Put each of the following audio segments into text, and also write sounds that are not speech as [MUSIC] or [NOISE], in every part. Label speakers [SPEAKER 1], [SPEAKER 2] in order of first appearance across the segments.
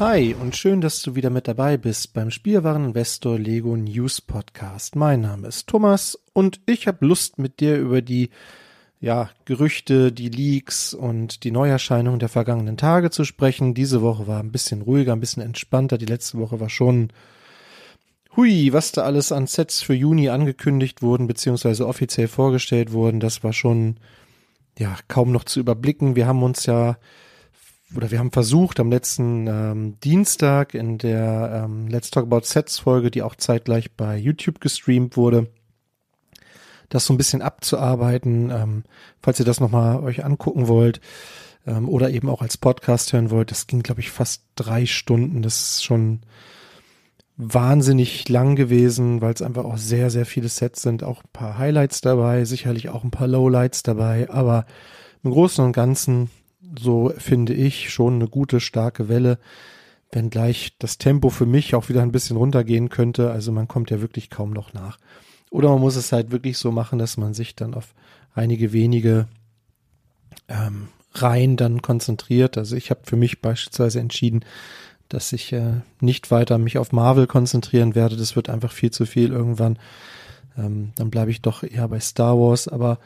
[SPEAKER 1] Hi und schön, dass du wieder mit dabei bist beim Spielwareninvestor Lego News Podcast. Mein Name ist Thomas und ich habe Lust mit dir über die ja, Gerüchte, die Leaks und die Neuerscheinungen der vergangenen Tage zu sprechen. Diese Woche war ein bisschen ruhiger, ein bisschen entspannter. Die letzte Woche war schon hui, was da alles an Sets für Juni angekündigt wurden, beziehungsweise offiziell vorgestellt wurden. Das war schon ja kaum noch zu überblicken. Wir haben uns ja oder wir haben versucht am letzten ähm, Dienstag in der ähm, Let's Talk About Sets Folge, die auch zeitgleich bei YouTube gestreamt wurde, das so ein bisschen abzuarbeiten. Ähm, falls ihr das nochmal euch angucken wollt ähm, oder eben auch als Podcast hören wollt, das ging, glaube ich, fast drei Stunden. Das ist schon wahnsinnig lang gewesen, weil es einfach auch sehr, sehr viele Sets sind. Auch ein paar Highlights dabei, sicherlich auch ein paar Lowlights dabei, aber im Großen und Ganzen so finde ich, schon eine gute, starke Welle, wenngleich das Tempo für mich auch wieder ein bisschen runtergehen könnte. Also man kommt ja wirklich kaum noch nach. Oder man muss es halt wirklich so machen, dass man sich dann auf einige wenige ähm, Reihen dann konzentriert. Also ich habe für mich beispielsweise entschieden, dass ich äh, nicht weiter mich auf Marvel konzentrieren werde. Das wird einfach viel zu viel irgendwann. Ähm, dann bleibe ich doch eher bei Star Wars. Aber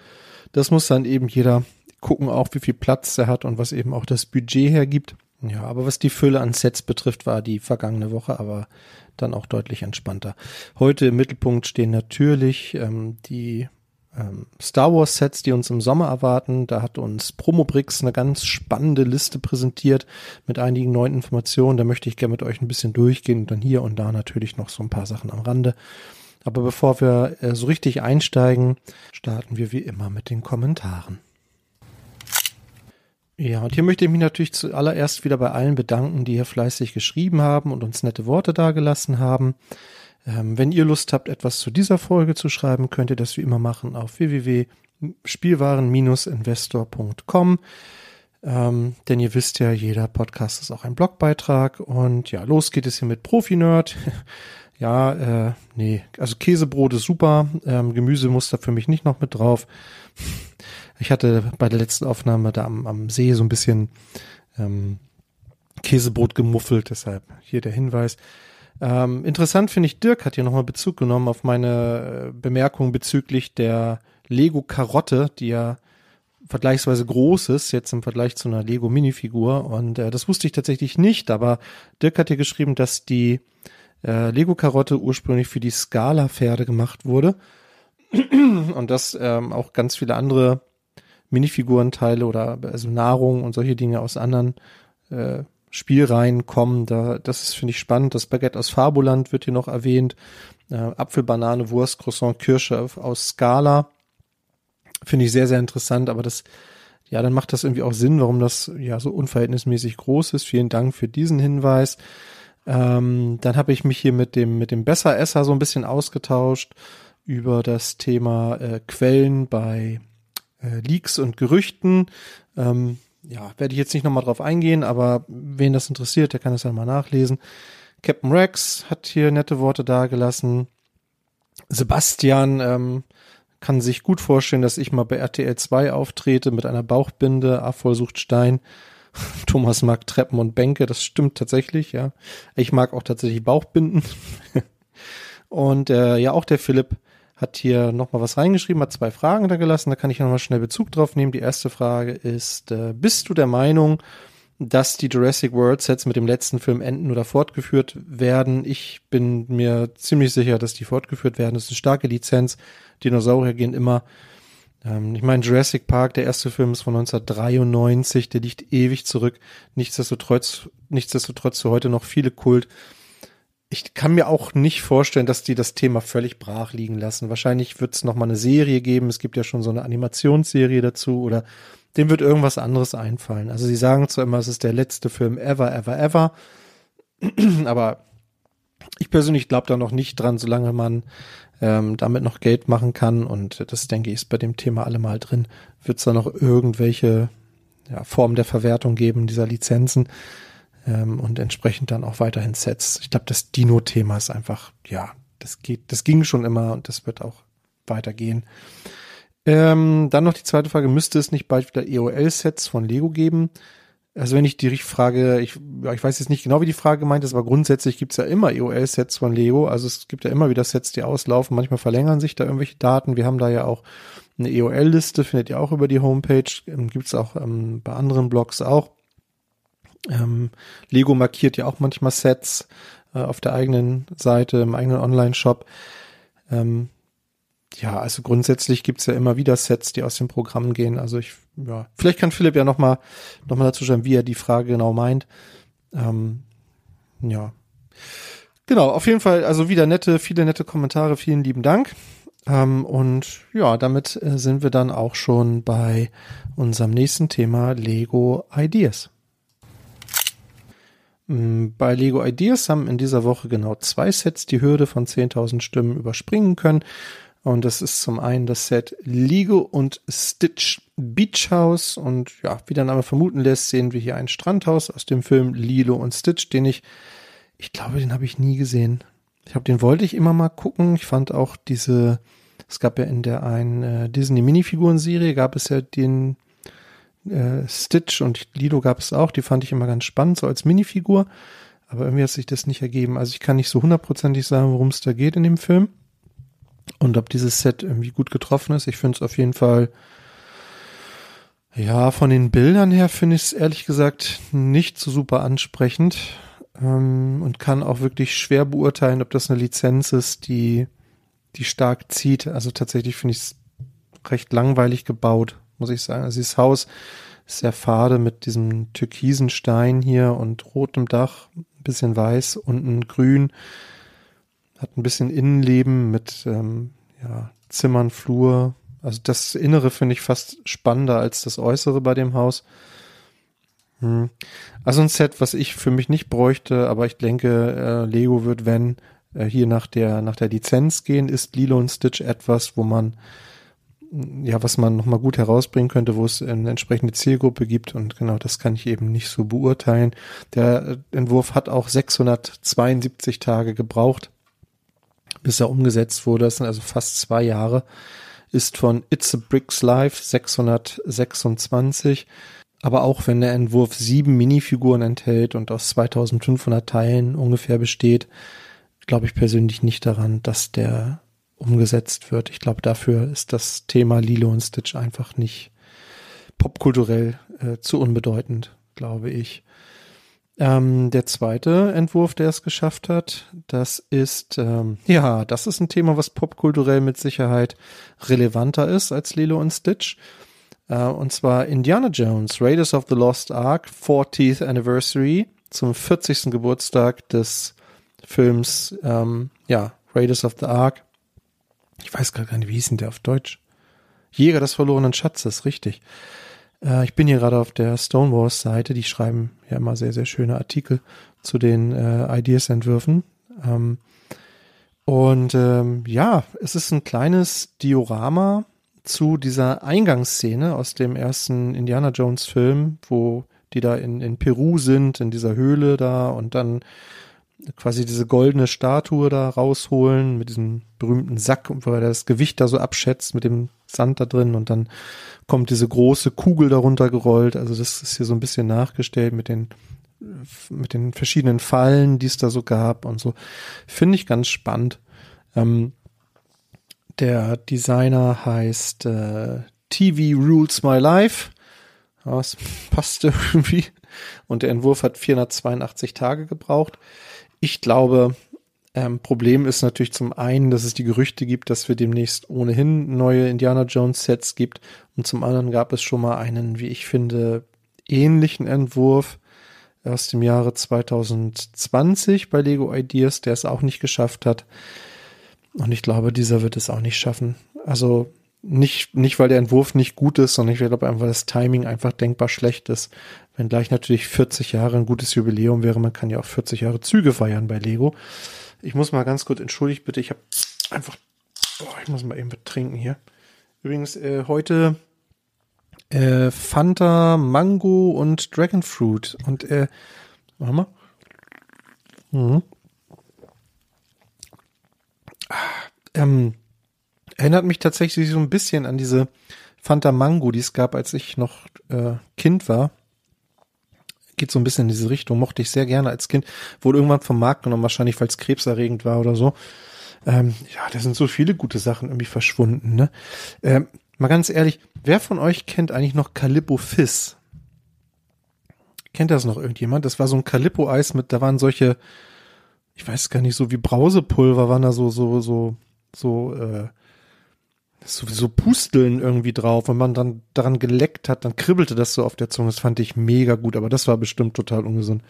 [SPEAKER 1] das muss dann eben jeder gucken auch, wie viel Platz er hat und was eben auch das Budget hergibt. Ja, aber was die Fülle an Sets betrifft, war die vergangene Woche aber dann auch deutlich entspannter. Heute im Mittelpunkt stehen natürlich ähm, die ähm, Star Wars Sets, die uns im Sommer erwarten. Da hat uns Promobrix eine ganz spannende Liste präsentiert mit einigen neuen Informationen. Da möchte ich gerne mit euch ein bisschen durchgehen und dann hier und da natürlich noch so ein paar Sachen am Rande. Aber bevor wir äh, so richtig einsteigen, starten wir wie immer mit den Kommentaren. Ja, und hier möchte ich mich natürlich zuallererst wieder bei allen bedanken, die hier fleißig geschrieben haben und uns nette Worte dargelassen haben. Ähm, wenn ihr Lust habt, etwas zu dieser Folge zu schreiben, könnt ihr das wie immer machen auf www.spielwaren-investor.com. Ähm, denn ihr wisst ja, jeder Podcast ist auch ein Blogbeitrag. Und ja, los geht es hier mit Profi-Nerd. [LAUGHS] ja, äh, nee, also Käsebrot ist super. Ähm, Gemüse muss da für mich nicht noch mit drauf. Ich hatte bei der letzten Aufnahme da am, am See so ein bisschen ähm, Käsebrot gemuffelt, deshalb hier der Hinweis. Ähm, interessant finde ich, Dirk hat hier nochmal Bezug genommen auf meine äh, Bemerkung bezüglich der Lego-Karotte, die ja vergleichsweise groß ist, jetzt im Vergleich zu einer Lego-Minifigur. Und äh, das wusste ich tatsächlich nicht, aber Dirk hat hier geschrieben, dass die äh, Lego-Karotte ursprünglich für die Scala-Pferde gemacht wurde. Und dass ähm, auch ganz viele andere Minifigurenteile oder also Nahrung und solche Dinge aus anderen äh, Spielreihen kommen. Da, das ist, finde ich, spannend. Das Baguette aus Fabuland wird hier noch erwähnt. Äh, Apfel, Banane, Wurst, Croissant, Kirsche aus Scala. Finde ich sehr, sehr interessant, aber das, ja, dann macht das irgendwie auch Sinn, warum das ja so unverhältnismäßig groß ist. Vielen Dank für diesen Hinweis. Ähm, dann habe ich mich hier mit dem, mit dem Besseresser so ein bisschen ausgetauscht über das Thema äh, Quellen bei äh, Leaks und Gerüchten. Ähm, ja, werde ich jetzt nicht nochmal drauf eingehen, aber wen das interessiert, der kann das ja mal nachlesen. Captain Rex hat hier nette Worte dargelassen. Sebastian ähm, kann sich gut vorstellen, dass ich mal bei RTL 2 auftrete mit einer Bauchbinde, Afol sucht Stein. [LAUGHS] Thomas mag Treppen und Bänke, das stimmt tatsächlich, ja. Ich mag auch tatsächlich Bauchbinden. [LAUGHS] und äh, ja, auch der Philipp hat hier nochmal was reingeschrieben, hat zwei Fragen da gelassen, da kann ich nochmal schnell Bezug drauf nehmen. Die erste Frage ist, äh, bist du der Meinung, dass die Jurassic World Sets mit dem letzten Film enden oder fortgeführt werden? Ich bin mir ziemlich sicher, dass die fortgeführt werden. Das ist eine starke Lizenz. Dinosaurier gehen immer. Ähm, ich meine, Jurassic Park, der erste Film ist von 1993, der liegt ewig zurück. Nichtsdestotrotz, nichtsdestotrotz zu heute noch viele Kult ich kann mir auch nicht vorstellen, dass die das Thema völlig brach liegen lassen. Wahrscheinlich wird es nochmal eine Serie geben. Es gibt ja schon so eine Animationsserie dazu oder dem wird irgendwas anderes einfallen. Also sie sagen zwar immer, es ist der letzte Film ever, ever, ever. [CLEARS THROAT] Aber ich persönlich glaube da noch nicht dran, solange man ähm, damit noch Geld machen kann. Und das denke ich ist bei dem Thema allemal drin. Wird es da noch irgendwelche ja, Formen der Verwertung geben dieser Lizenzen? Ähm, und entsprechend dann auch weiterhin Sets. Ich glaube, das Dino-Thema ist einfach, ja, das geht, das ging schon immer und das wird auch weitergehen. Ähm, dann noch die zweite Frage, müsste es nicht bald wieder EOL-Sets von Lego geben? Also wenn ich die Frage, ich, ich weiß jetzt nicht genau, wie die Frage gemeint ist, aber grundsätzlich gibt's ja immer EOL-Sets von Lego. Also es gibt ja immer wieder Sets, die auslaufen. Manchmal verlängern sich da irgendwelche Daten. Wir haben da ja auch eine EOL-Liste, findet ihr auch über die Homepage. Ähm, gibt's auch ähm, bei anderen Blogs auch. Ähm, Lego markiert ja auch manchmal Sets äh, auf der eigenen Seite, im eigenen Online-Shop. Ähm, ja, also grundsätzlich gibt's ja immer wieder Sets, die aus dem Programm gehen. Also ich, ja, vielleicht kann Philipp ja nochmal noch mal dazu schreiben, wie er die Frage genau meint. Ähm, ja. Genau, auf jeden Fall, also wieder nette, viele nette Kommentare, vielen lieben Dank. Ähm, und ja, damit äh, sind wir dann auch schon bei unserem nächsten Thema Lego Ideas. Mm, bei Lego Ideas haben in dieser Woche genau zwei Sets die Hürde von 10.000 Stimmen überspringen können. Und das ist zum einen das Set Lego und Stitch Beach House. Und ja, wie der Name vermuten lässt, sehen wir hier ein Strandhaus aus dem Film Lilo und Stitch, den ich, ich glaube, den habe ich nie gesehen. Ich habe den wollte ich immer mal gucken. Ich fand auch diese, es gab ja in der einen äh, Disney Minifiguren Serie gab es ja den äh, Stitch und Lido gab es auch, die fand ich immer ganz spannend, so als Minifigur. Aber irgendwie hat sich das nicht ergeben. Also ich kann nicht so hundertprozentig sagen, worum es da geht in dem Film. Und ob dieses Set irgendwie gut getroffen ist. Ich finde es auf jeden Fall Ja, von den Bildern her finde ich es ehrlich gesagt nicht so super ansprechend ähm, und kann auch wirklich schwer beurteilen, ob das eine Lizenz ist, die, die stark zieht. Also tatsächlich finde ich es recht langweilig gebaut, muss ich sagen. Also dieses Haus ist sehr fade mit diesem türkisen Stein hier und rotem Dach, ein bisschen weiß, unten grün. Hat ein bisschen Innenleben mit ähm, ja, Zimmern, Flur, also das Innere finde ich fast spannender als das Äußere bei dem Haus. Hm. Also ein Set, was ich für mich nicht bräuchte, aber ich denke, äh, Lego wird, wenn äh, hier nach der nach der Lizenz gehen, ist Lilo und Stitch etwas, wo man ja, was man nochmal gut herausbringen könnte, wo es eine entsprechende Zielgruppe gibt und genau das kann ich eben nicht so beurteilen. Der Entwurf hat auch 672 Tage gebraucht, bis er umgesetzt wurde. Das sind also fast zwei Jahre ist von It's a Bricks Life 626. Aber auch wenn der Entwurf sieben Minifiguren enthält und aus 2500 Teilen ungefähr besteht, glaube ich persönlich nicht daran, dass der umgesetzt wird. Ich glaube, dafür ist das Thema Lilo und Stitch einfach nicht popkulturell äh, zu unbedeutend, glaube ich. Ähm, der zweite Entwurf, der es geschafft hat, das ist, ähm, ja, das ist ein Thema, was popkulturell mit Sicherheit relevanter ist als Lilo und Stitch. Äh, und zwar Indiana Jones, Raiders of the Lost Ark, 40th Anniversary, zum 40. Geburtstag des Films, ähm, ja, Raiders of the Ark. Ich weiß gar nicht, wie hieß denn der auf Deutsch? Jäger des verlorenen Schatzes, richtig. Äh, ich bin hier gerade auf der Stonewalls-Seite, die schreiben ja immer sehr, sehr schöne Artikel zu den äh, Ideas-Entwürfen. Ähm, und ähm, ja, es ist ein kleines Diorama zu dieser Eingangsszene aus dem ersten Indiana Jones Film, wo die da in, in Peru sind, in dieser Höhle da und dann quasi diese goldene Statue da rausholen mit diesem berühmten Sack, wo er das Gewicht da so abschätzt mit dem Sand da drin und dann kommt diese große Kugel darunter gerollt. Also das ist hier so ein bisschen nachgestellt mit den mit den verschiedenen Fallen, die es da so gab und so. Finde ich ganz spannend. Ähm, der Designer heißt äh, TV Rules My Life. Das [LAUGHS] passte irgendwie. Und der Entwurf hat 482 Tage gebraucht. Ich glaube, ähm, Problem ist natürlich zum einen, dass es die Gerüchte gibt, dass wir demnächst ohnehin neue Indiana Jones Sets gibt. Und zum anderen gab es schon mal einen, wie ich finde, ähnlichen Entwurf aus dem Jahre 2020 bei Lego Ideas, der es auch nicht geschafft hat. Und ich glaube, dieser wird es auch nicht schaffen. Also nicht, nicht weil der Entwurf nicht gut ist, sondern ich glaube einfach, weil das Timing einfach denkbar schlecht ist. Wenn gleich natürlich 40 Jahre ein gutes Jubiläum wäre, man kann ja auch 40 Jahre Züge feiern bei Lego. Ich muss mal ganz kurz, entschuldigt bitte, ich habe einfach, oh, ich muss mal eben trinken hier. Übrigens, äh, heute äh, Fanta, Mango und Dragonfruit. Und äh, warte mal. Ah, ähm, erinnert mich tatsächlich so ein bisschen an diese Fanta Mango, die es gab, als ich noch äh, Kind war geht so ein bisschen in diese Richtung, mochte ich sehr gerne als Kind, wurde irgendwann vom Markt genommen, wahrscheinlich weil es krebserregend war oder so. Ähm, ja, da sind so viele gute Sachen irgendwie verschwunden, ne? Ähm, mal ganz ehrlich, wer von euch kennt eigentlich noch Calippo Fizz? Kennt das noch irgendjemand? Das war so ein Calippo-Eis mit, da waren solche, ich weiß gar nicht, so wie Brausepulver waren da so, so, so, so, äh, sowieso Pusteln irgendwie drauf. Wenn man dann daran geleckt hat, dann kribbelte das so auf der Zunge. Das fand ich mega gut, aber das war bestimmt total ungesund.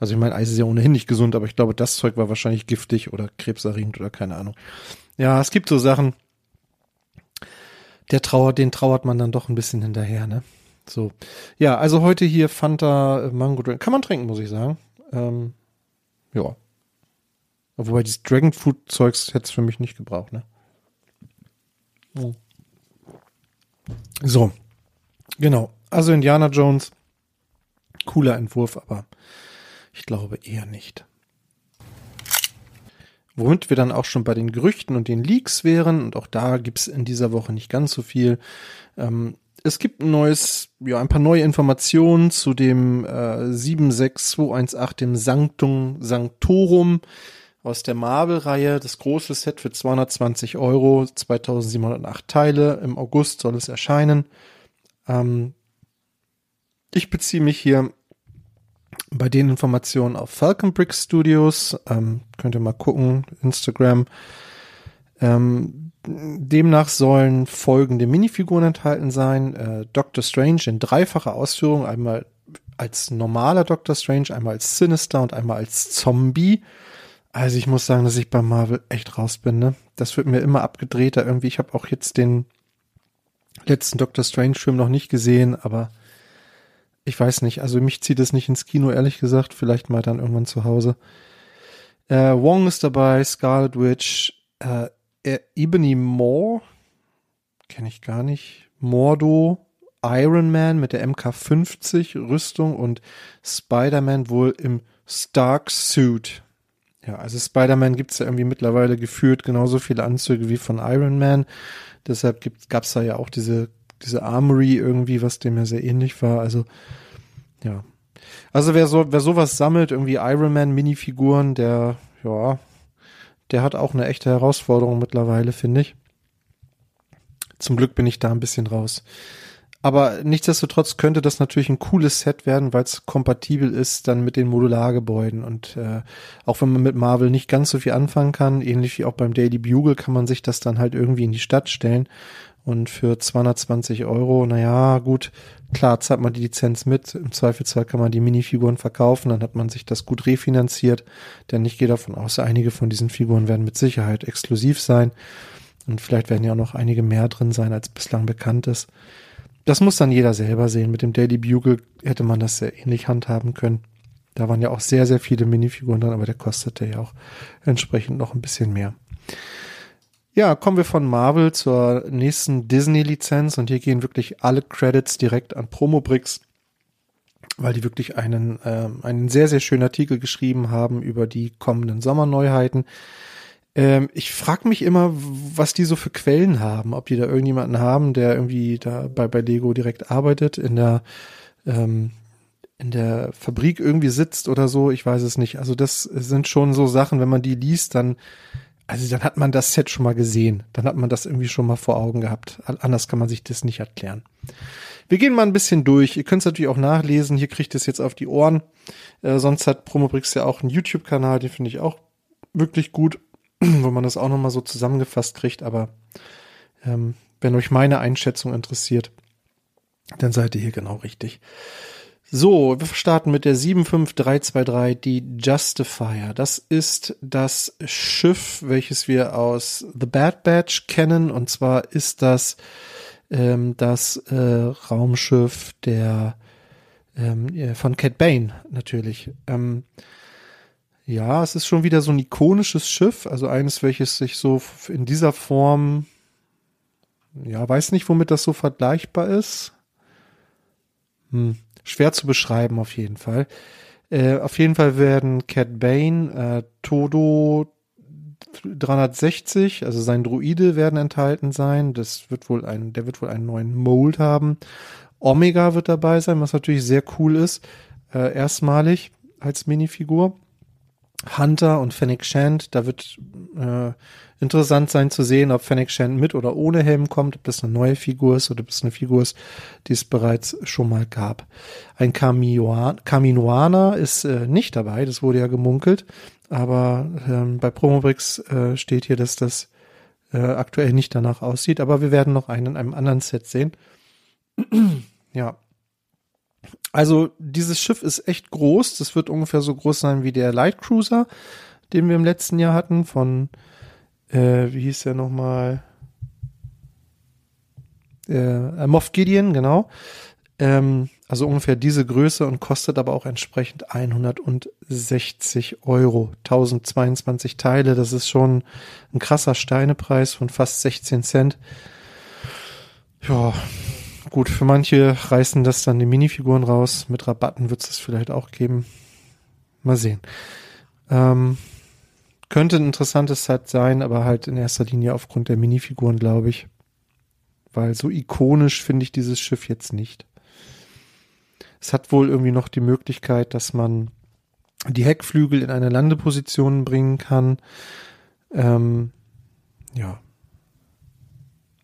[SPEAKER 1] Also ich meine, Eis ist ja ohnehin nicht gesund, aber ich glaube, das Zeug war wahrscheinlich giftig oder krebserregend oder keine Ahnung. Ja, es gibt so Sachen, der trauert, den trauert man dann doch ein bisschen hinterher, ne? So. Ja, also heute hier Fanta äh, Mango Drink. Kann man trinken, muss ich sagen. Ähm, ja. Wobei dieses Dragon Fruit Zeugs hätte es für mich nicht gebraucht, ne? So, genau. Also Indiana Jones, cooler Entwurf, aber ich glaube eher nicht. Womit wir dann auch schon bei den Gerüchten und den Leaks wären, und auch da gibt's in dieser Woche nicht ganz so viel. Ähm, es gibt ein neues, ja, ein paar neue Informationen zu dem äh, 76218, dem Sanctum Sanctorum aus der Marvel-Reihe. Das große Set für 220 Euro, 2708 Teile. Im August soll es erscheinen. Ähm, Ich beziehe mich hier bei den Informationen auf Falcon Brick Studios. Ähm, könnt ihr mal gucken, Instagram. Ähm, demnach sollen folgende Minifiguren enthalten sein. Äh, Doctor Strange in dreifacher Ausführung. Einmal als normaler Doctor Strange, einmal als Sinister und einmal als Zombie. Also ich muss sagen, dass ich bei Marvel echt raus bin. Ne? Das wird mir immer abgedrehter irgendwie. Ich habe auch jetzt den letzten Doctor Strange-Film noch nicht gesehen, aber ich weiß nicht. Also mich zieht es nicht ins Kino, ehrlich gesagt. Vielleicht mal dann irgendwann zu Hause. Äh, Wong ist dabei, Scarlet Witch, äh, Ebony Moore, kenne ich gar nicht. Mordo, Iron Man mit der MK50 Rüstung und Spider-Man wohl im Stark Suit. Ja, also Spider-Man gibt's ja irgendwie mittlerweile geführt genauso viele Anzüge wie von Iron Man. Deshalb gab es da ja auch diese, diese Armory irgendwie, was dem ja sehr ähnlich war. Also, ja. Also wer so, wer sowas sammelt, irgendwie Iron Man Minifiguren, der, ja, der hat auch eine echte Herausforderung mittlerweile, finde ich. Zum Glück bin ich da ein bisschen raus. Aber nichtsdestotrotz könnte das natürlich ein cooles Set werden, weil es kompatibel ist dann mit den Modulargebäuden. Und äh, auch wenn man mit Marvel nicht ganz so viel anfangen kann, ähnlich wie auch beim Daily Bugle, kann man sich das dann halt irgendwie in die Stadt stellen. Und für 220 Euro, naja, gut, klar, zahlt man die Lizenz mit. Im Zweifelsfall kann man die Minifiguren verkaufen, dann hat man sich das gut refinanziert. Denn ich gehe davon aus, einige von diesen Figuren werden mit Sicherheit exklusiv sein. Und vielleicht werden ja auch noch einige mehr drin sein, als bislang bekannt ist. Das muss dann jeder selber sehen. Mit dem Daily Bugle hätte man das sehr ähnlich handhaben können. Da waren ja auch sehr, sehr viele Minifiguren drin, aber der kostete ja auch entsprechend noch ein bisschen mehr. Ja, kommen wir von Marvel zur nächsten Disney-Lizenz und hier gehen wirklich alle Credits direkt an Promobricks, weil die wirklich einen, äh, einen sehr, sehr schönen Artikel geschrieben haben über die kommenden Sommerneuheiten. Ähm, ich frage mich immer, was die so für Quellen haben, ob die da irgendjemanden haben, der irgendwie da bei, bei Lego direkt arbeitet, in der, ähm, in der Fabrik irgendwie sitzt oder so, ich weiß es nicht. Also das sind schon so Sachen, wenn man die liest, dann, also dann hat man das Set schon mal gesehen. Dann hat man das irgendwie schon mal vor Augen gehabt. Anders kann man sich das nicht erklären. Wir gehen mal ein bisschen durch. Ihr könnt es natürlich auch nachlesen. Hier kriegt es jetzt auf die Ohren. Äh, sonst hat Promobrix ja auch einen YouTube-Kanal, den finde ich auch wirklich gut. [CLEARS THROAT] wo man das auch nochmal so zusammengefasst kriegt. Aber ähm, wenn euch meine Einschätzung interessiert, dann seid ihr hier genau richtig. So, wir starten mit der 75323, die Justifier. Das ist das Schiff, welches wir aus The Bad Batch kennen. Und zwar ist das ähm, das äh, Raumschiff der ähm, von Cat Bane natürlich. Ähm, ja, es ist schon wieder so ein ikonisches Schiff, also eines, welches sich so in dieser Form, ja, weiß nicht, womit das so vergleichbar ist. Hm, schwer zu beschreiben auf jeden Fall. Äh, auf jeden Fall werden Cat Bane, äh, Todo 360, also sein Druide werden enthalten sein. Das wird wohl ein, der wird wohl einen neuen Mold haben. Omega wird dabei sein, was natürlich sehr cool ist. Äh, erstmalig als Minifigur. Hunter und Fennec Shand. Da wird äh, interessant sein zu sehen, ob Fennec Shand mit oder ohne Helm kommt, ob das eine neue Figur ist oder ob es eine Figur ist, die es bereits schon mal gab. Ein Kaminoaner ist äh, nicht dabei, das wurde ja gemunkelt, aber ähm, bei Promobrix äh, steht hier, dass das äh, aktuell nicht danach aussieht, aber wir werden noch einen in einem anderen Set sehen. [CLEARS THROAT] ja, also dieses Schiff ist echt groß. Das wird ungefähr so groß sein wie der Light Cruiser, den wir im letzten Jahr hatten von, äh, wie hieß der nochmal? Äh, Moff Gideon, genau. Ähm, also ungefähr diese Größe und kostet aber auch entsprechend 160 Euro. 1022 Teile, das ist schon ein krasser Steinepreis von fast 16 Cent. Ja, Gut, für manche reißen das dann die Minifiguren raus. Mit Rabatten wird es das vielleicht auch geben. Mal sehen. Ähm, könnte ein interessantes Set sein, aber halt in erster Linie aufgrund der Minifiguren, glaube ich. Weil so ikonisch finde ich dieses Schiff jetzt nicht. Es hat wohl irgendwie noch die Möglichkeit, dass man die Heckflügel in eine Landeposition bringen kann. Ähm, ja,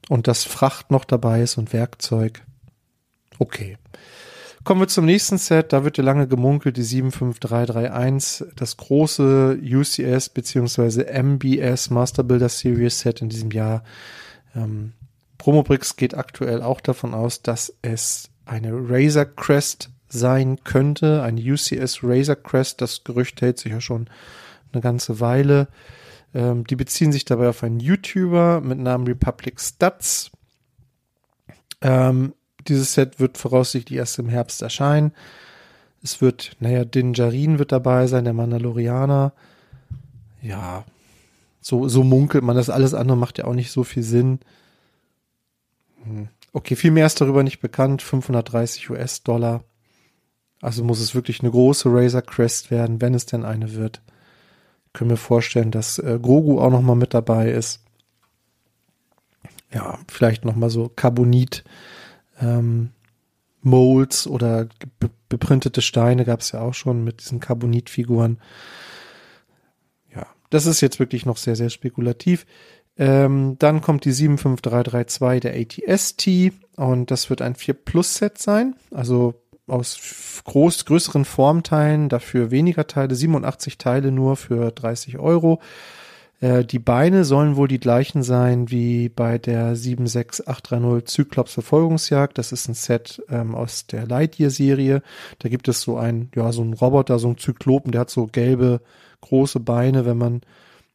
[SPEAKER 1] und dass Fracht noch dabei ist und Werkzeug. Okay. Kommen wir zum nächsten Set. Da wird ja lange gemunkelt, die 75331, das große UCS beziehungsweise MBS Master Builder Series Set in diesem Jahr. Ähm, Promobrix geht aktuell auch davon aus, dass es eine Razor Crest sein könnte, eine UCS Razor Crest. Das Gerücht hält sich ja schon eine ganze Weile. Ähm, die beziehen sich dabei auf einen YouTuber mit Namen Republic Stats. Ähm, dieses Set wird voraussichtlich erst im Herbst erscheinen. Es wird, naja, Din Djarin wird dabei sein, der Mandalorianer. Ja, so, so munkelt man das. Alles andere macht ja auch nicht so viel Sinn. Hm. Okay, viel mehr ist darüber nicht bekannt. 530 US-Dollar. Also muss es wirklich eine große Razor Crest werden, wenn es denn eine wird. Können wir vorstellen, dass äh, Grogu auch nochmal mit dabei ist. Ja, vielleicht nochmal so Carbonit ähm, Molds oder be beprintete Steine gab es ja auch schon mit diesen Carbonitfiguren. Ja, das ist jetzt wirklich noch sehr, sehr spekulativ. Ähm, dann kommt die 75332 der ATST und das wird ein 4 Plus Set sein, also aus groß, größeren Formteilen, dafür weniger Teile, 87 Teile nur für 30 Euro. Äh, die Beine sollen wohl die gleichen sein wie bei der 76830 Cyclops Verfolgungsjagd. Das ist ein Set ähm, aus der Lightyear-Serie. Da gibt es so ein, ja, so ein Roboter, so ein Zyklopen, der hat so gelbe, große Beine. Wenn man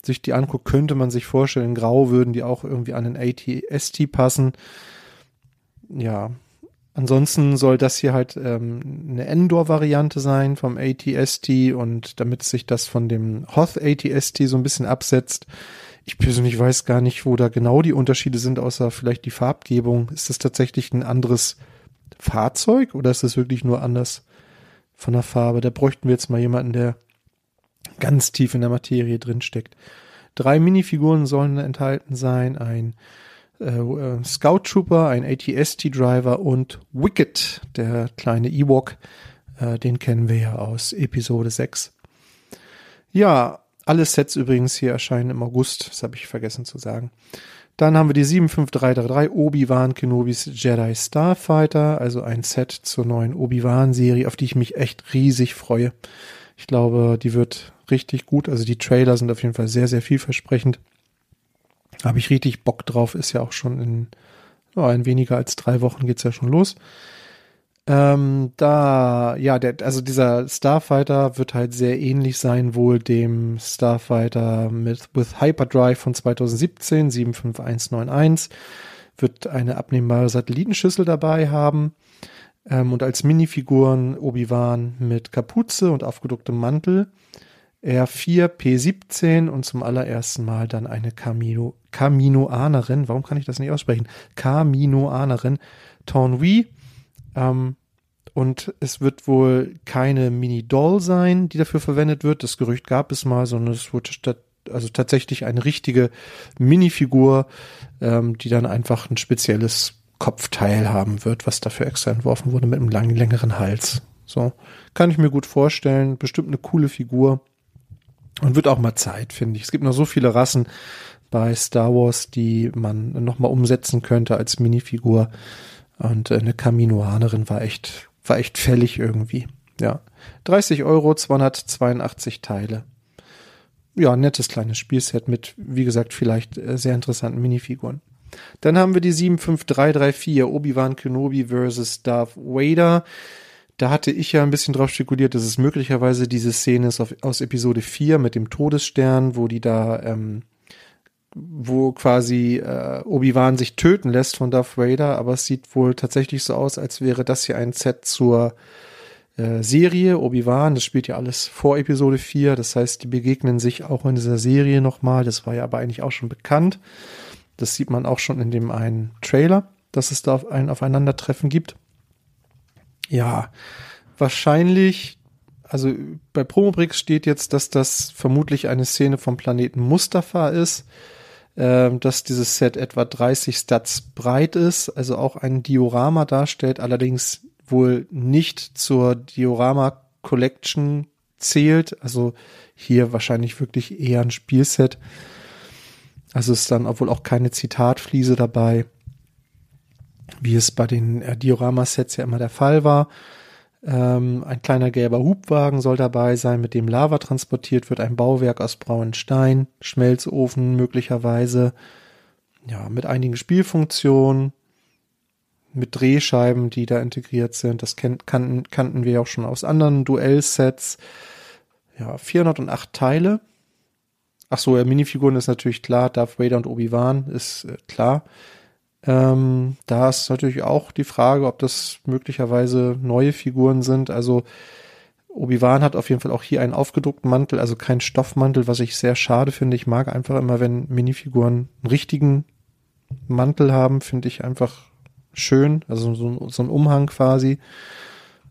[SPEAKER 1] sich die anguckt, könnte man sich vorstellen, grau würden die auch irgendwie an den AT-ST passen. Ja, Ansonsten soll das hier halt ähm, eine Endor-Variante sein vom ATST und damit sich das von dem Hoth ATST so ein bisschen absetzt. Ich persönlich weiß gar nicht, wo da genau die Unterschiede sind, außer vielleicht die Farbgebung. Ist das tatsächlich ein anderes Fahrzeug oder ist das wirklich nur anders von der Farbe? Da bräuchten wir jetzt mal jemanden, der ganz tief in der Materie drinsteckt. Drei Minifiguren sollen enthalten sein, ein äh, äh, Scout Trooper, ein ATST Driver und Wicked, der kleine Ewok. Äh, den kennen wir ja aus Episode 6. Ja, alle Sets übrigens hier erscheinen im August, das habe ich vergessen zu sagen. Dann haben wir die 75333 Obi-Wan Kenobis Jedi Starfighter, also ein Set zur neuen Obi-Wan-Serie, auf die ich mich echt riesig freue. Ich glaube, die wird richtig gut. Also die Trailer sind auf jeden Fall sehr, sehr vielversprechend. Habe ich richtig Bock drauf, ist ja auch schon in, ja, in weniger als drei Wochen geht's ja schon los. Ähm, da, ja, der, also dieser Starfighter wird halt sehr ähnlich sein wohl dem Starfighter mit with Hyperdrive von 2017, 75191. Wird eine abnehmbare Satellitenschüssel dabei haben. Ähm, und als Minifiguren Obi-Wan mit Kapuze und aufgedrucktem Mantel. R4 P17 und zum allerersten Mal dann eine Camino, Caminoanerin. Warum kann ich das nicht aussprechen? Caminoanerin Tonwi. Ähm, und es wird wohl keine Mini-Doll sein, die dafür verwendet wird. Das Gerücht gab es mal, sondern es wird statt, also tatsächlich eine richtige Minifigur, ähm, die dann einfach ein spezielles Kopfteil haben wird, was dafür extra entworfen wurde mit einem langen, längeren Hals. So, kann ich mir gut vorstellen. Bestimmt eine coole Figur. Und wird auch mal Zeit, finde ich. Es gibt noch so viele Rassen bei Star Wars, die man nochmal umsetzen könnte als Minifigur. Und äh, eine Kaminoanerin war echt, war echt fällig irgendwie. Ja. 30 Euro, 282 Teile. Ja, nettes kleines Spielset mit, wie gesagt, vielleicht äh, sehr interessanten Minifiguren. Dann haben wir die 75334 Obi-Wan Kenobi versus Darth Vader da hatte ich ja ein bisschen drauf spekuliert, dass es möglicherweise diese Szene ist auf, aus Episode 4 mit dem Todesstern, wo die da, ähm, wo quasi äh, Obi-Wan sich töten lässt von Darth Vader, aber es sieht wohl tatsächlich so aus, als wäre das hier ein Set zur äh, Serie Obi-Wan. Das spielt ja alles vor Episode 4, das heißt, die begegnen sich auch in dieser Serie nochmal. Das war ja aber eigentlich auch schon bekannt. Das sieht man auch schon in dem einen Trailer, dass es da ein Aufeinandertreffen gibt. Ja, wahrscheinlich, also bei Promobrix steht jetzt, dass das vermutlich eine Szene vom Planeten Mustafa ist, dass dieses Set etwa 30 Stats breit ist, also auch ein Diorama darstellt, allerdings wohl nicht zur Diorama Collection zählt, also hier wahrscheinlich wirklich eher ein Spielset. Also ist dann obwohl auch keine Zitatfliese dabei wie es bei den äh, Diorama-Sets ja immer der Fall war. Ähm, ein kleiner gelber Hubwagen soll dabei sein, mit dem Lava transportiert wird. Ein Bauwerk aus braunen Stein, Schmelzofen möglicherweise. Ja, mit einigen Spielfunktionen, mit Drehscheiben, die da integriert sind. Das kannten, kannten wir auch schon aus anderen Duellsets. Ja, 408 Teile. Ach so, ja, Minifiguren ist natürlich klar. Darth Vader und Obi-Wan ist äh, klar. Ähm, da ist natürlich auch die Frage, ob das möglicherweise neue Figuren sind. Also Obi-Wan hat auf jeden Fall auch hier einen aufgedruckten Mantel, also kein Stoffmantel, was ich sehr schade finde. Ich mag einfach immer, wenn Minifiguren einen richtigen Mantel haben, finde ich einfach schön. Also so, so ein Umhang quasi.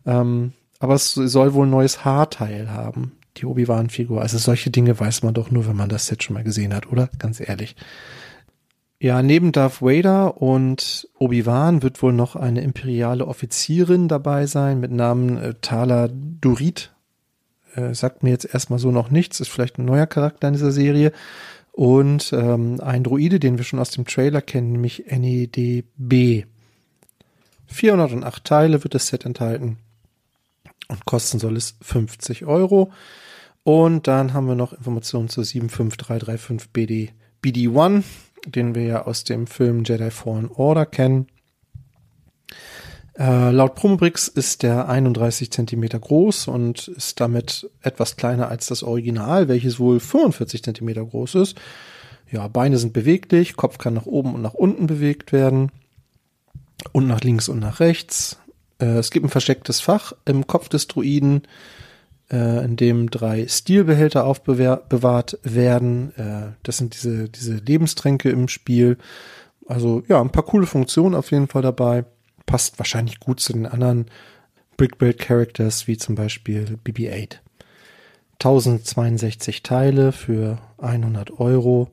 [SPEAKER 1] Ähm, aber es soll wohl ein neues Haarteil haben, die Obi-Wan-Figur. Also solche Dinge weiß man doch nur, wenn man das Set schon mal gesehen hat, oder? Ganz ehrlich. Ja, neben Darth Vader und Obi-Wan wird wohl noch eine imperiale Offizierin dabei sein mit Namen äh, Tala Durit. Äh, sagt mir jetzt erstmal so noch nichts, ist vielleicht ein neuer Charakter in dieser Serie. Und ähm, ein Droide, den wir schon aus dem Trailer kennen, nämlich NEDB. 408 Teile wird das Set enthalten und kosten soll es 50 Euro. Und dann haben wir noch Informationen zur 75335 BD, BD1 den wir ja aus dem Film Jedi Fallen Order kennen. Äh, laut Promobrix ist der 31 Zentimeter groß und ist damit etwas kleiner als das Original, welches wohl 45 Zentimeter groß ist. Ja, Beine sind beweglich, Kopf kann nach oben und nach unten bewegt werden und nach links und nach rechts. Äh, es gibt ein verstecktes Fach im Kopf des Druiden, äh, in dem drei Stilbehälter aufbewahrt werden. Äh, das sind diese, diese Lebenstränke im Spiel. Also ja, ein paar coole Funktionen auf jeden Fall dabei. Passt wahrscheinlich gut zu den anderen Brickbuild Characters, wie zum Beispiel BB-8. 1062 Teile für 100 Euro.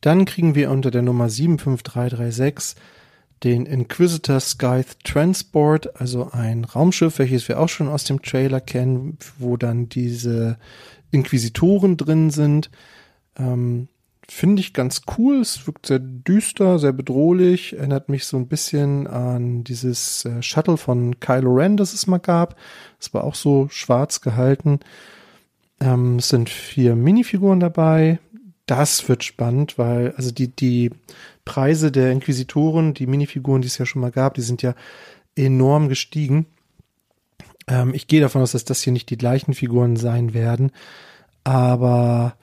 [SPEAKER 1] Dann kriegen wir unter der Nummer 75336 den Inquisitor Scythe Transport, also ein Raumschiff, welches wir auch schon aus dem Trailer kennen, wo dann diese Inquisitoren drin sind. Ähm, Finde ich ganz cool. Es wirkt sehr düster, sehr bedrohlich. Erinnert mich so ein bisschen an dieses äh, Shuttle von Kylo Ren, das es mal gab. Es war auch so schwarz gehalten. Ähm, es sind vier Minifiguren dabei. Das wird spannend, weil also die, die Preise der Inquisitoren, die Minifiguren, die es ja schon mal gab, die sind ja enorm gestiegen. Ähm, ich gehe davon aus, dass das hier nicht die gleichen Figuren sein werden, aber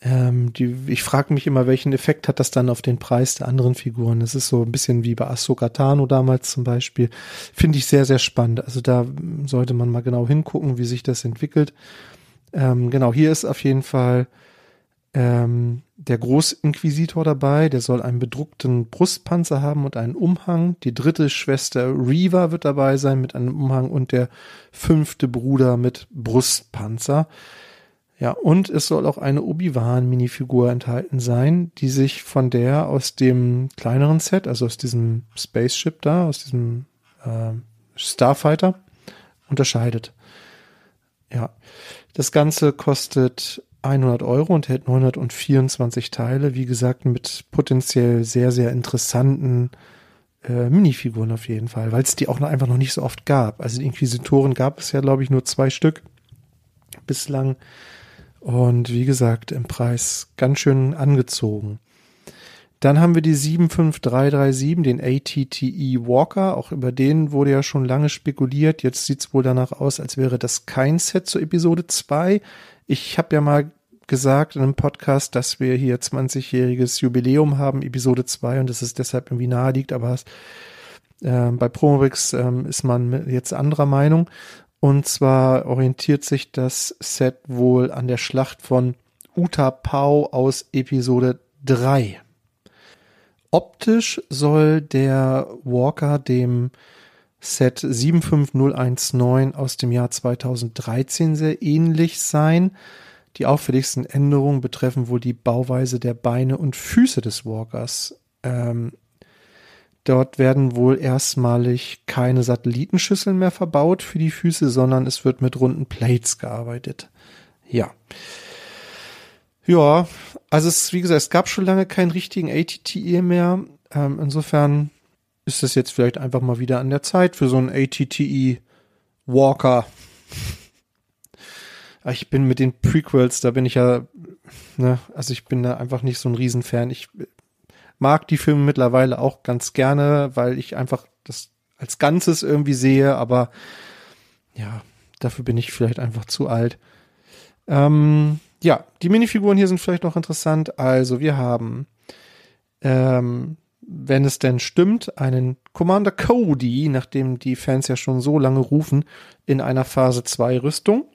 [SPEAKER 1] ähm, die, ich frage mich immer, welchen Effekt hat das dann auf den Preis der anderen Figuren? Das ist so ein bisschen wie bei Ahsoka Tano damals zum Beispiel. Finde ich sehr, sehr spannend. Also da sollte man mal genau hingucken, wie sich das entwickelt. Ähm, genau, hier ist auf jeden Fall ähm, der Großinquisitor dabei, der soll einen bedruckten Brustpanzer haben und einen Umhang. Die dritte Schwester Reva wird dabei sein mit einem Umhang und der fünfte Bruder mit Brustpanzer. Ja, und es soll auch eine Obi-Wan-Minifigur enthalten sein, die sich von der aus dem kleineren Set, also aus diesem Spaceship da, aus diesem äh, Starfighter, unterscheidet. Ja, das Ganze kostet 100 Euro und hält 924 Teile. Wie gesagt, mit potenziell sehr, sehr interessanten äh, Minifiguren auf jeden Fall, weil es die auch noch einfach noch nicht so oft gab. Also die Inquisitoren gab es ja, glaube ich, nur zwei Stück bislang. Und wie gesagt, im Preis ganz schön angezogen. Dann haben wir die 75337, den ATTE Walker. Auch über den wurde ja schon lange spekuliert. Jetzt sieht es wohl danach aus, als wäre das kein Set zur Episode 2. Ich habe ja mal gesagt in einem Podcast, dass wir hier 20-jähriges Jubiläum haben, Episode 2, und dass es deshalb irgendwie nahe liegt, aber äh, bei Promobix äh, ist man jetzt anderer Meinung. Und zwar orientiert sich das Set wohl an der Schlacht von Uta Pau aus Episode 3. Optisch soll der Walker dem Set 75019 aus dem Jahr 2013 sehr ähnlich sein. Die auffälligsten Änderungen betreffen wohl die Bauweise der Beine und Füße des Walkers. Ähm, dort werden wohl erstmalig keine Satellitenschüsseln mehr verbaut für die Füße, sondern es wird mit runden Plates gearbeitet. Ja. Ja, also es, wie gesagt, es gab schon lange keinen richtigen ATTE mehr. Ähm, insofern ist es jetzt vielleicht einfach mal wieder an der Zeit für so ein ATTE Walker. Ich bin mit den Prequels, da bin ich ja, ne, also ich bin da einfach nicht so ein Riesenfan. Ich mag die Filme mittlerweile auch ganz gerne, weil ich einfach das als Ganzes irgendwie sehe, aber ja, dafür bin ich vielleicht einfach zu alt. Ähm, ja, die Minifiguren hier sind vielleicht noch interessant. Also wir haben, ähm, wenn es denn stimmt, einen Commander Cody, nachdem die Fans ja schon so lange rufen, in einer Phase 2 Rüstung.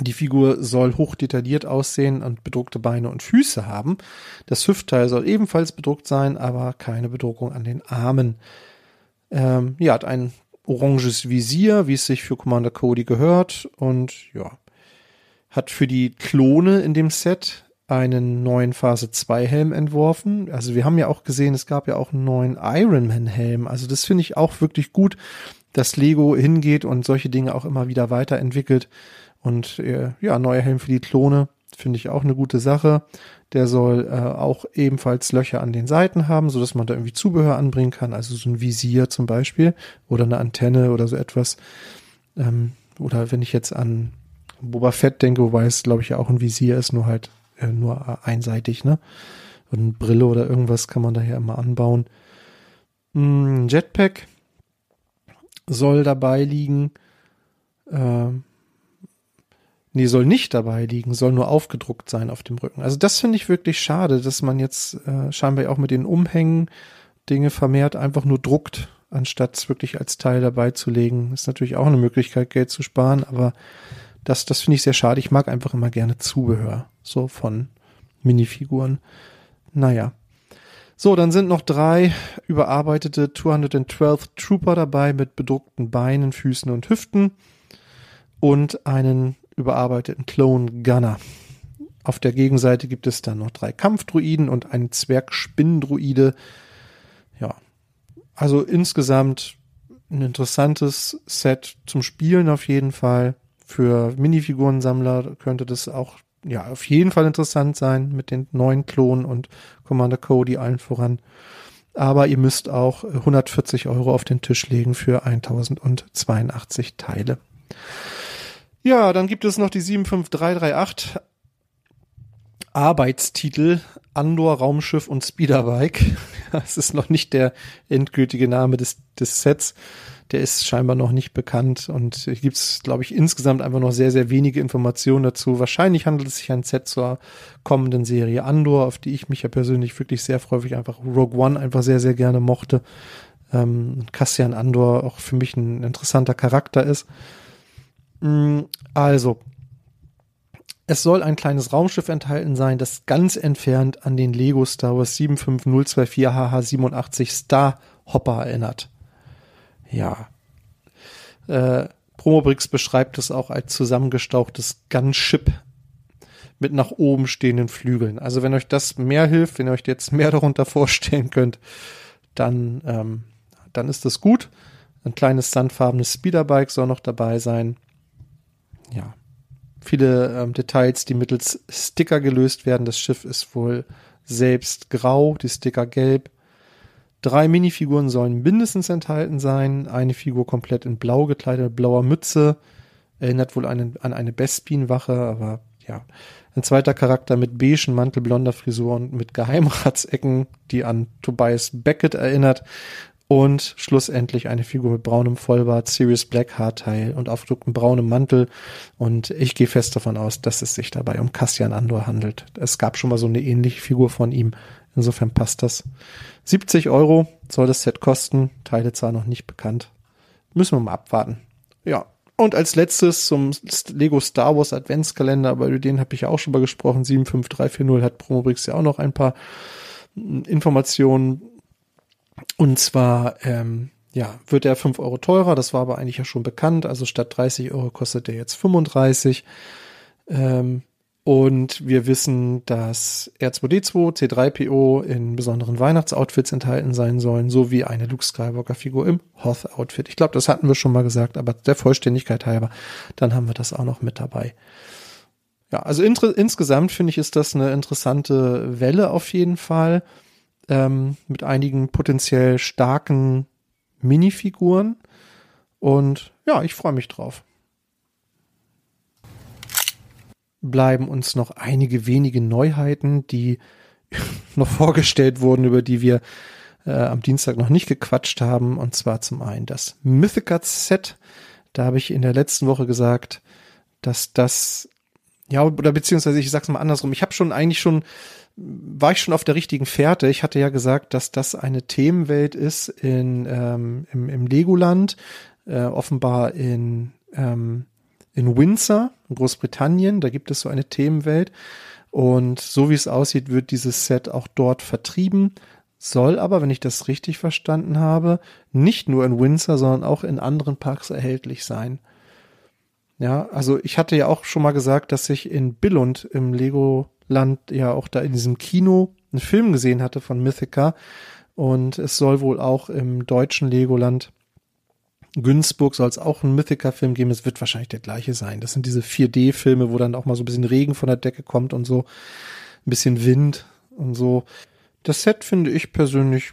[SPEAKER 1] Die Figur soll hochdetailliert aussehen und bedruckte Beine und Füße haben. Das Hüftteil soll ebenfalls bedruckt sein, aber keine Bedruckung an den Armen. Ähm, ja, hat ein oranges Visier, wie es sich für Commander Cody gehört und ja, hat für die Klone in dem Set einen neuen Phase 2 Helm entworfen. Also wir haben ja auch gesehen, es gab ja auch einen neuen Iron Man Helm. Also das finde ich auch wirklich gut, dass Lego hingeht und solche Dinge auch immer wieder weiterentwickelt. Und äh, ja, neuer Helm für die Klone finde ich auch eine gute Sache. Der soll äh, auch ebenfalls Löcher an den Seiten haben, so dass man da irgendwie Zubehör anbringen kann, also so ein Visier zum Beispiel oder eine Antenne oder so etwas. Ähm, oder wenn ich jetzt an Boba Fett denke, wobei es glaube ich ja auch ein Visier ist, nur halt äh, nur einseitig, ne? Und eine Brille oder irgendwas kann man daher immer anbauen. Mm, Jetpack soll dabei liegen. Ähm, Nee, soll nicht dabei liegen, soll nur aufgedruckt sein auf dem Rücken. Also das finde ich wirklich schade, dass man jetzt äh, scheinbar auch mit den Umhängen Dinge vermehrt einfach nur druckt, anstatt es wirklich als Teil dabei zu legen. Ist natürlich auch eine Möglichkeit, Geld zu sparen, aber das, das finde ich sehr schade. Ich mag einfach immer gerne Zubehör, so von Minifiguren. Naja. So, dann sind noch drei überarbeitete 212 Trooper dabei mit bedruckten Beinen, Füßen und Hüften und einen überarbeiteten Clone Gunner. Auf der Gegenseite gibt es dann noch drei Kampfdruiden und einen Zwergspinndruide. Ja, also insgesamt ein interessantes Set zum Spielen auf jeden Fall. Für Minifigurensammler könnte das auch ja auf jeden Fall interessant sein mit den neuen Klonen und Commander Cody allen voran. Aber ihr müsst auch 140 Euro auf den Tisch legen für 1082 Teile. Ja, dann gibt es noch die 75338 Arbeitstitel Andor Raumschiff und Speederbike. [LAUGHS] Das ist noch nicht der endgültige Name des, des Sets. Der ist scheinbar noch nicht bekannt und gibt es, glaube ich, insgesamt einfach noch sehr, sehr wenige Informationen dazu. Wahrscheinlich handelt es sich ein Set zur kommenden Serie Andor, auf die ich mich ja persönlich wirklich sehr freue, weil ich einfach Rogue One einfach sehr, sehr gerne mochte. Ähm, Cassian Andor auch für mich ein interessanter Charakter ist. Mm, also, es soll ein kleines Raumschiff enthalten sein, das ganz entfernt an den Lego Star Wars 75024 HH87 Star Hopper erinnert. Ja. Äh, Promobrix beschreibt es auch als zusammengestauchtes Gunship mit nach oben stehenden Flügeln. Also wenn euch das mehr hilft, wenn ihr euch jetzt mehr [LAUGHS] darunter vorstellen könnt, dann, ähm, dann ist das gut. Ein kleines sandfarbenes Speederbike soll noch dabei sein ja, viele ähm, Details, die mittels Sticker gelöst werden. Das Schiff ist wohl selbst grau, die Sticker gelb. Drei Minifiguren sollen mindestens enthalten sein. Eine Figur komplett in blau gekleidet, blauer Mütze. Erinnert wohl an, an eine Bespin-Wache, aber ja. Ein zweiter Charakter mit beigen Mantel, blonder Frisur und mit Geheimratsecken, die an Tobias Beckett erinnert. Und schlussendlich eine Figur mit braunem Vollbart, Sirius Black Haarteil und aufgedrucktem braunem Mantel. Und ich gehe fest davon aus, dass es sich dabei um Cassian Andor handelt. Es gab schon mal so eine ähnliche Figur von ihm. Insofern passt das. 70 Euro soll das Set kosten. Teile zwar noch nicht bekannt. Müssen wir mal abwarten. Ja. Und als letztes zum Lego Star Wars Adventskalender, aber über den habe ich ja auch schon mal gesprochen. 75340 hat Promobrix ja auch noch ein paar Informationen und zwar, ähm, ja, wird er 5 Euro teurer, das war aber eigentlich ja schon bekannt. Also statt 30 Euro kostet er jetzt 35. Ähm, und wir wissen, dass R2D2, C3PO in besonderen Weihnachtsoutfits enthalten sein sollen, sowie eine Luke Skywalker-Figur im Hoth-Outfit. Ich glaube, das hatten wir schon mal gesagt, aber der Vollständigkeit halber, dann haben wir das auch noch mit dabei. Ja, also insgesamt finde ich, ist das eine interessante Welle auf jeden Fall ähm, mit einigen potenziell starken Minifiguren. Und ja, ich freue mich drauf. Bleiben uns noch einige wenige Neuheiten, die [LAUGHS] noch vorgestellt wurden, über die wir äh, am Dienstag noch nicht gequatscht haben. Und zwar zum einen das Mythica Set. Da habe ich in der letzten Woche gesagt, dass das, ja, oder beziehungsweise ich sag's mal andersrum, ich habe schon eigentlich schon, war ich schon auf der richtigen Fährte. Ich hatte ja gesagt, dass das eine Themenwelt ist in, ähm, im, im Legoland, äh, offenbar in, ähm, in Windsor, in Großbritannien. Da gibt es so eine Themenwelt. Und so wie es aussieht, wird dieses Set auch dort vertrieben soll aber, wenn ich das richtig verstanden habe, nicht nur in Windsor, sondern auch in anderen Parks erhältlich sein. Ja, also ich hatte ja auch schon mal gesagt, dass ich in Billund im Legoland ja auch da in diesem Kino einen Film gesehen hatte von Mythica und es soll wohl auch im deutschen Legoland Günzburg soll es auch einen Mythica-Film geben. Es wird wahrscheinlich der gleiche sein. Das sind diese 4D-Filme, wo dann auch mal so ein bisschen Regen von der Decke kommt und so ein bisschen Wind und so. Das Set finde ich persönlich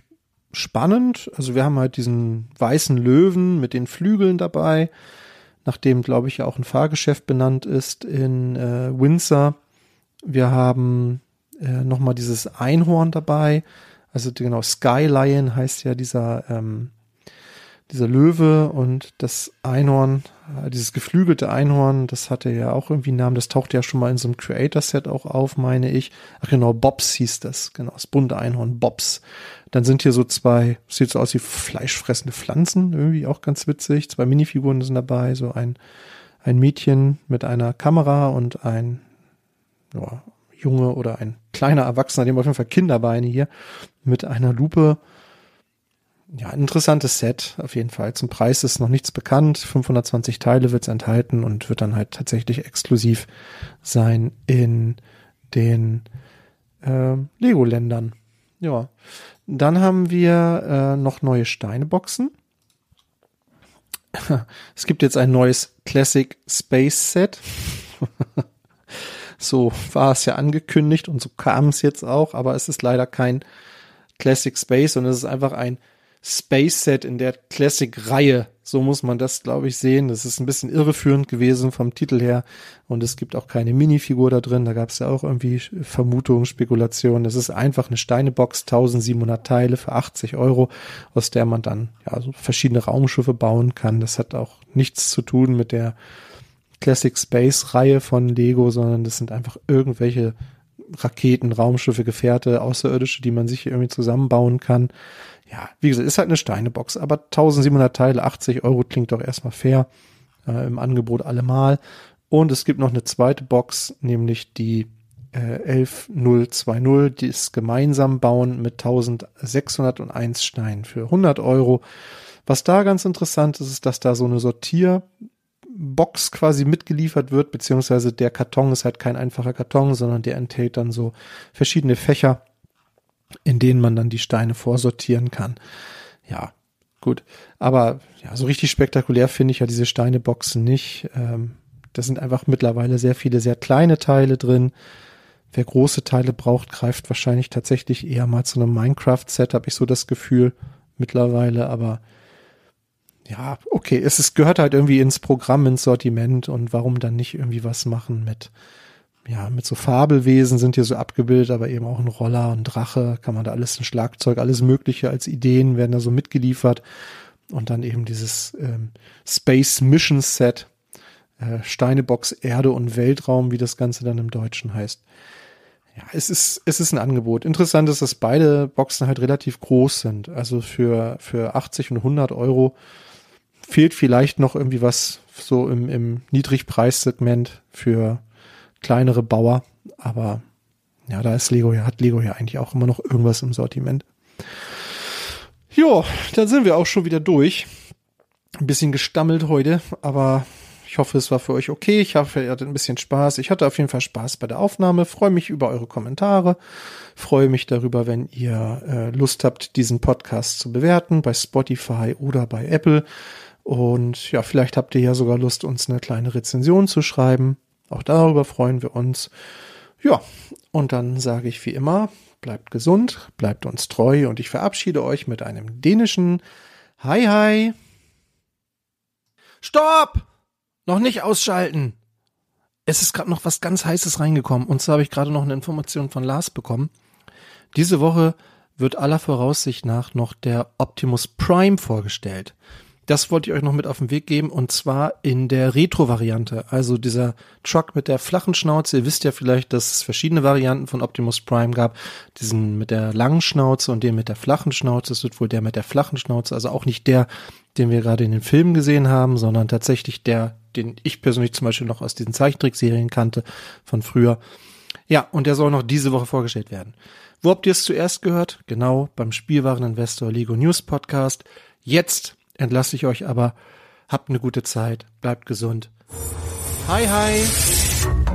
[SPEAKER 1] spannend. Also wir haben halt diesen weißen Löwen mit den Flügeln dabei, nachdem, glaube ich, ja auch ein Fahrgeschäft benannt ist in äh, Windsor. Wir haben äh, nochmal dieses Einhorn dabei. Also genau, Sky Lion heißt ja dieser ähm, dieser Löwe und das Einhorn, äh, dieses geflügelte Einhorn, das hatte ja auch irgendwie einen Namen, das tauchte ja schon mal in so einem Creator-Set auch auf, meine ich. Ach genau, Bobs hieß das, genau, das bunte Einhorn, Bobs. Dann sind hier so zwei, sieht so aus wie fleischfressende Pflanzen, irgendwie auch ganz witzig. Zwei Minifiguren sind dabei, so ein, ein Mädchen mit einer Kamera und ein ja, Junge oder ein kleiner Erwachsener, dem auf jeden Fall Kinderbeine hier, mit einer Lupe ja, interessantes Set auf jeden Fall. Zum Preis ist noch nichts bekannt. 520 Teile wird es enthalten und wird dann halt tatsächlich exklusiv sein in den äh, Lego-Ländern. Ja, dann haben wir äh, noch neue Steineboxen. [LAUGHS] es gibt jetzt ein neues Classic Space Set. [LAUGHS] so war es ja angekündigt und so kam es jetzt auch, aber es ist leider kein Classic Space und es ist einfach ein Space Set in der Classic-Reihe. So muss man das, glaube ich, sehen. Das ist ein bisschen irreführend gewesen vom Titel her. Und es gibt auch keine Minifigur da drin. Da gab es ja auch irgendwie Vermutungen, Spekulationen. Das ist einfach eine Steinebox, 1700 Teile für 80 Euro, aus der man dann ja so verschiedene Raumschiffe bauen kann. Das hat auch nichts zu tun mit der Classic Space Reihe von Lego, sondern das sind einfach irgendwelche Raketen, Raumschiffe, Gefährte, Außerirdische, die man sich irgendwie zusammenbauen kann ja, wie gesagt, ist halt eine Steinebox, aber 1700 Teile, 80 Euro klingt doch erstmal fair. Äh, Im Angebot allemal. Und es gibt noch eine zweite Box, nämlich die äh, 11020, die ist gemeinsam bauen mit 1601 Steinen für 100 Euro. Was da ganz interessant ist, ist, dass da so eine Sortierbox quasi mitgeliefert wird, beziehungsweise der Karton ist halt kein einfacher Karton, sondern der enthält dann so verschiedene Fächer in denen man dann die Steine vorsortieren kann. Ja, gut. Aber ja, so richtig spektakulär finde ich ja diese Steineboxen nicht. Ähm, da sind einfach mittlerweile sehr viele sehr kleine Teile drin. Wer große Teile braucht, greift wahrscheinlich tatsächlich eher mal zu einem Minecraft-Set, habe ich so das Gefühl mittlerweile. Aber ja, okay, es ist, gehört halt irgendwie ins Programm, ins Sortiment und warum dann nicht irgendwie was machen mit ja, mit so Fabelwesen sind hier so abgebildet, aber eben auch ein Roller, ein Drache, kann man da alles, ein Schlagzeug, alles Mögliche als Ideen werden da so mitgeliefert. Und dann eben dieses ähm, Space Mission Set, äh, Steinebox, Erde und Weltraum, wie das Ganze dann im Deutschen heißt. Ja, es ist, es ist ein Angebot. Interessant ist, dass beide Boxen halt relativ groß sind. Also für, für 80 und 100 Euro fehlt vielleicht noch irgendwie was so im, im Niedrigpreissegment für kleinere Bauer, aber ja, da ist Lego ja, hat Lego ja eigentlich auch immer noch irgendwas im Sortiment. Jo, dann sind wir auch schon wieder durch. Ein bisschen gestammelt heute, aber ich hoffe, es war für euch okay. Ich hoffe, ihr hattet ein bisschen Spaß. Ich hatte auf jeden Fall Spaß bei der Aufnahme. Freue mich über eure Kommentare. Freue mich darüber, wenn ihr äh, Lust habt, diesen Podcast zu bewerten bei Spotify oder bei Apple. Und ja, vielleicht habt ihr ja sogar Lust, uns eine kleine Rezension zu schreiben. Auch darüber freuen wir uns. Ja, und dann sage ich wie immer, bleibt gesund, bleibt uns treu und ich verabschiede euch mit einem dänischen Hi Hi. Stopp! Noch nicht ausschalten! Es ist gerade noch was ganz Heißes reingekommen. Und zwar habe ich gerade noch eine Information von Lars bekommen. Diese Woche wird aller Voraussicht nach noch der Optimus Prime vorgestellt. Das wollte ich euch noch mit auf den Weg geben und zwar in der Retro-Variante. Also dieser Truck mit der flachen Schnauze. Ihr wisst ja vielleicht, dass es verschiedene Varianten von Optimus Prime gab. Diesen mit der langen Schnauze und den mit der flachen Schnauze. Es wird wohl der mit der flachen Schnauze, also auch nicht der, den wir gerade in den Filmen gesehen haben, sondern tatsächlich der, den ich persönlich zum Beispiel noch aus diesen Zeichentrickserien kannte von früher. Ja, und der soll noch diese Woche vorgestellt werden. Wo habt ihr es zuerst gehört? Genau, beim Spielwareninvestor Lego News Podcast. Jetzt entlasse ich euch aber. Habt eine gute Zeit, bleibt gesund. Hi, hi.